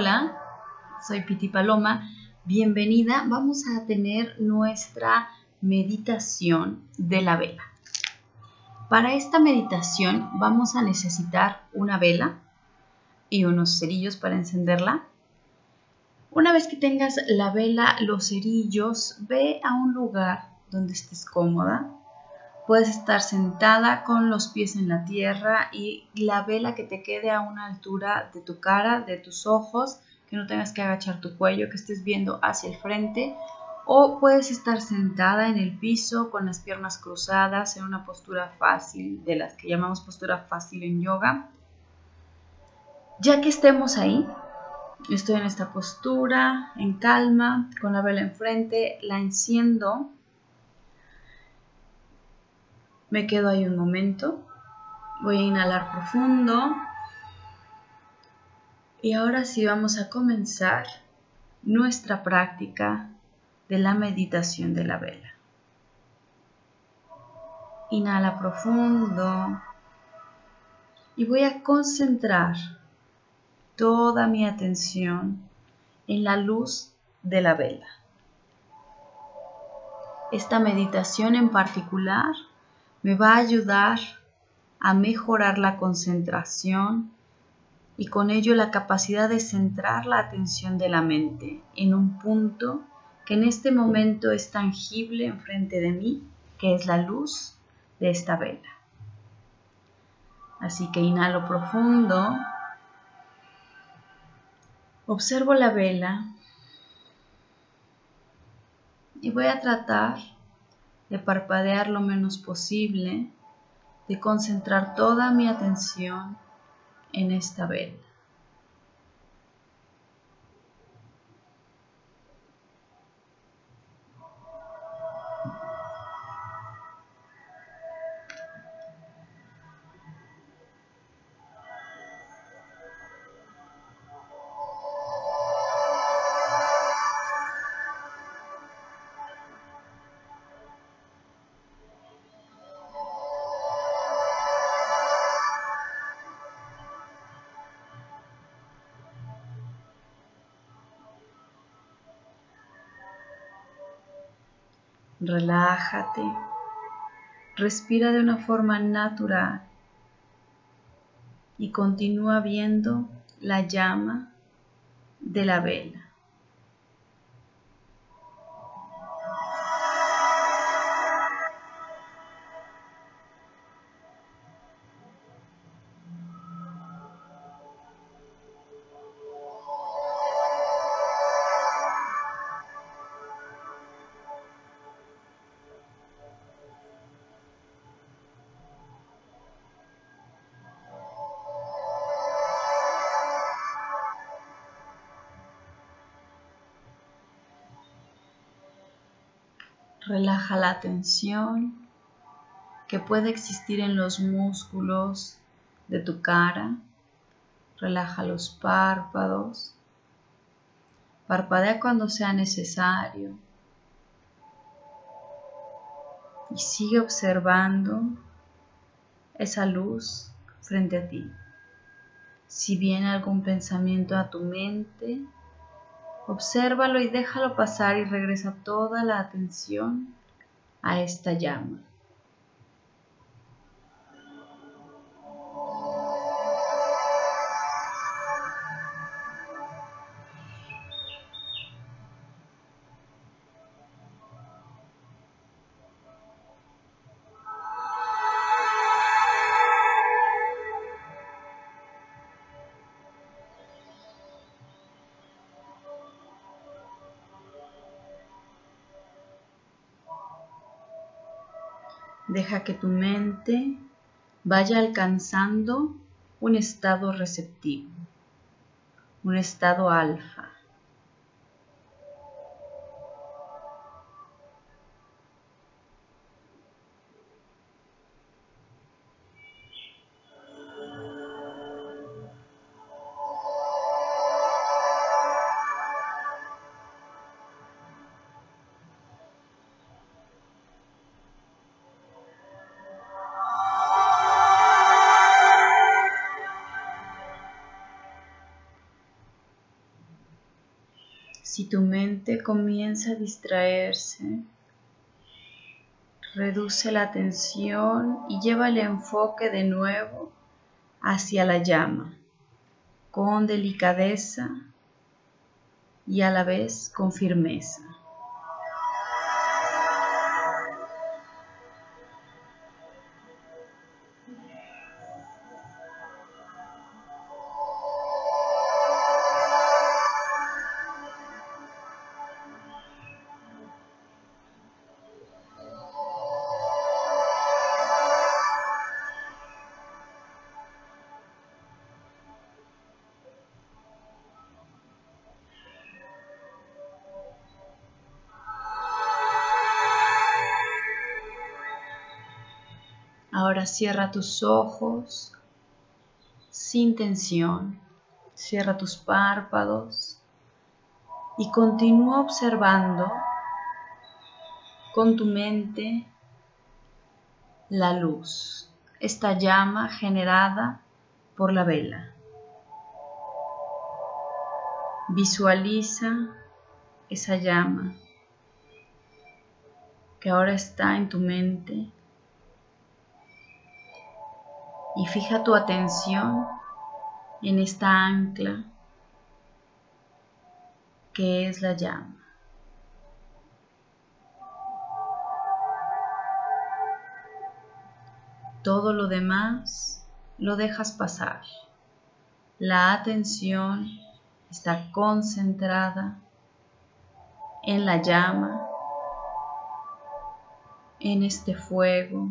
Hola, soy Piti Paloma. Bienvenida. Vamos a tener nuestra meditación de la vela. Para esta meditación vamos a necesitar una vela y unos cerillos para encenderla. Una vez que tengas la vela, los cerillos, ve a un lugar donde estés cómoda. Puedes estar sentada con los pies en la tierra y la vela que te quede a una altura de tu cara, de tus ojos, que no tengas que agachar tu cuello, que estés viendo hacia el frente. O puedes estar sentada en el piso con las piernas cruzadas en una postura fácil, de las que llamamos postura fácil en yoga. Ya que estemos ahí, estoy en esta postura, en calma, con la vela enfrente, la enciendo me quedo ahí un momento. Voy a inhalar profundo. Y ahora sí vamos a comenzar nuestra práctica de la meditación de la vela. Inhala profundo y voy a concentrar toda mi atención en la luz de la vela. Esta meditación en particular me va a ayudar a mejorar la concentración y con ello la capacidad de centrar la atención de la mente en un punto que en este momento es tangible enfrente de mí, que es la luz de esta vela. Así que inhalo profundo, observo la vela y voy a tratar de parpadear lo menos posible, de concentrar toda mi atención en esta vela. Relájate. Respira de una forma natural y continúa viendo la llama de la vela. Relaja la tensión que puede existir en los músculos de tu cara. Relaja los párpados. Parpadea cuando sea necesario. Y sigue observando esa luz frente a ti. Si viene algún pensamiento a tu mente, Obsérvalo y déjalo pasar y regresa toda la atención a esta llama. Deja que tu mente vaya alcanzando un estado receptivo, un estado alfa. Si tu mente comienza a distraerse, reduce la atención y lleva el enfoque de nuevo hacia la llama, con delicadeza y a la vez con firmeza. Ahora cierra tus ojos sin tensión. Cierra tus párpados y continúa observando con tu mente la luz, esta llama generada por la vela. Visualiza esa llama que ahora está en tu mente y fija tu atención en esta ancla que es la llama. Todo lo demás lo dejas pasar. La atención está concentrada en la llama, en este fuego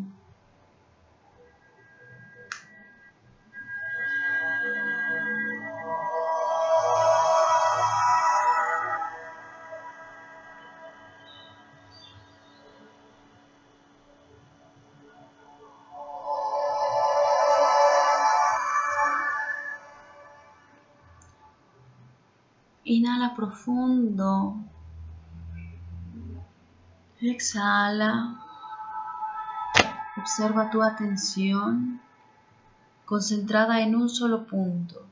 Inhala profundo. Exhala. Observa tu atención concentrada en un solo punto,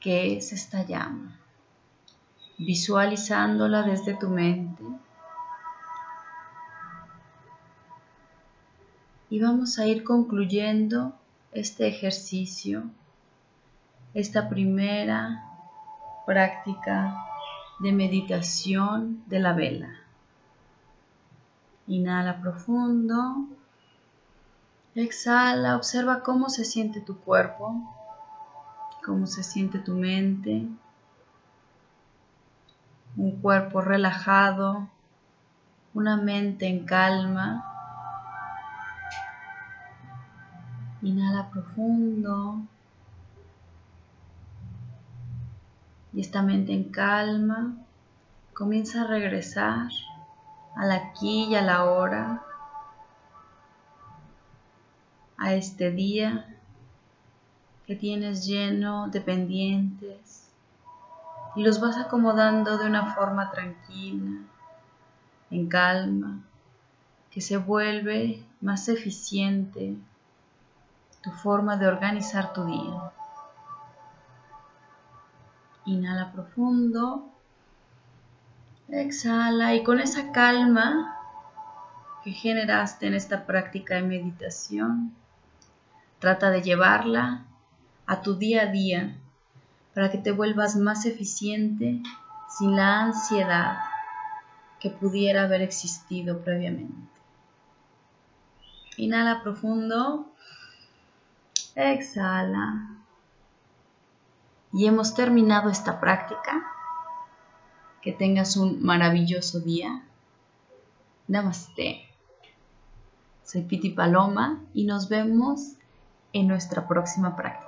que es esta llama, visualizándola desde tu mente. Y vamos a ir concluyendo este ejercicio, esta primera práctica de meditación de la vela. Inhala profundo. Exhala, observa cómo se siente tu cuerpo, cómo se siente tu mente. Un cuerpo relajado, una mente en calma. Inhala profundo. Y esta mente en calma comienza a regresar al aquí y a la hora, a este día que tienes lleno de pendientes y los vas acomodando de una forma tranquila, en calma, que se vuelve más eficiente tu forma de organizar tu día. Inhala profundo. Exhala y con esa calma que generaste en esta práctica de meditación, trata de llevarla a tu día a día para que te vuelvas más eficiente sin la ansiedad que pudiera haber existido previamente. Inhala profundo. Exhala y hemos terminado esta práctica. Que tengas un maravilloso día. Namaste. Soy Piti Paloma y nos vemos en nuestra próxima práctica.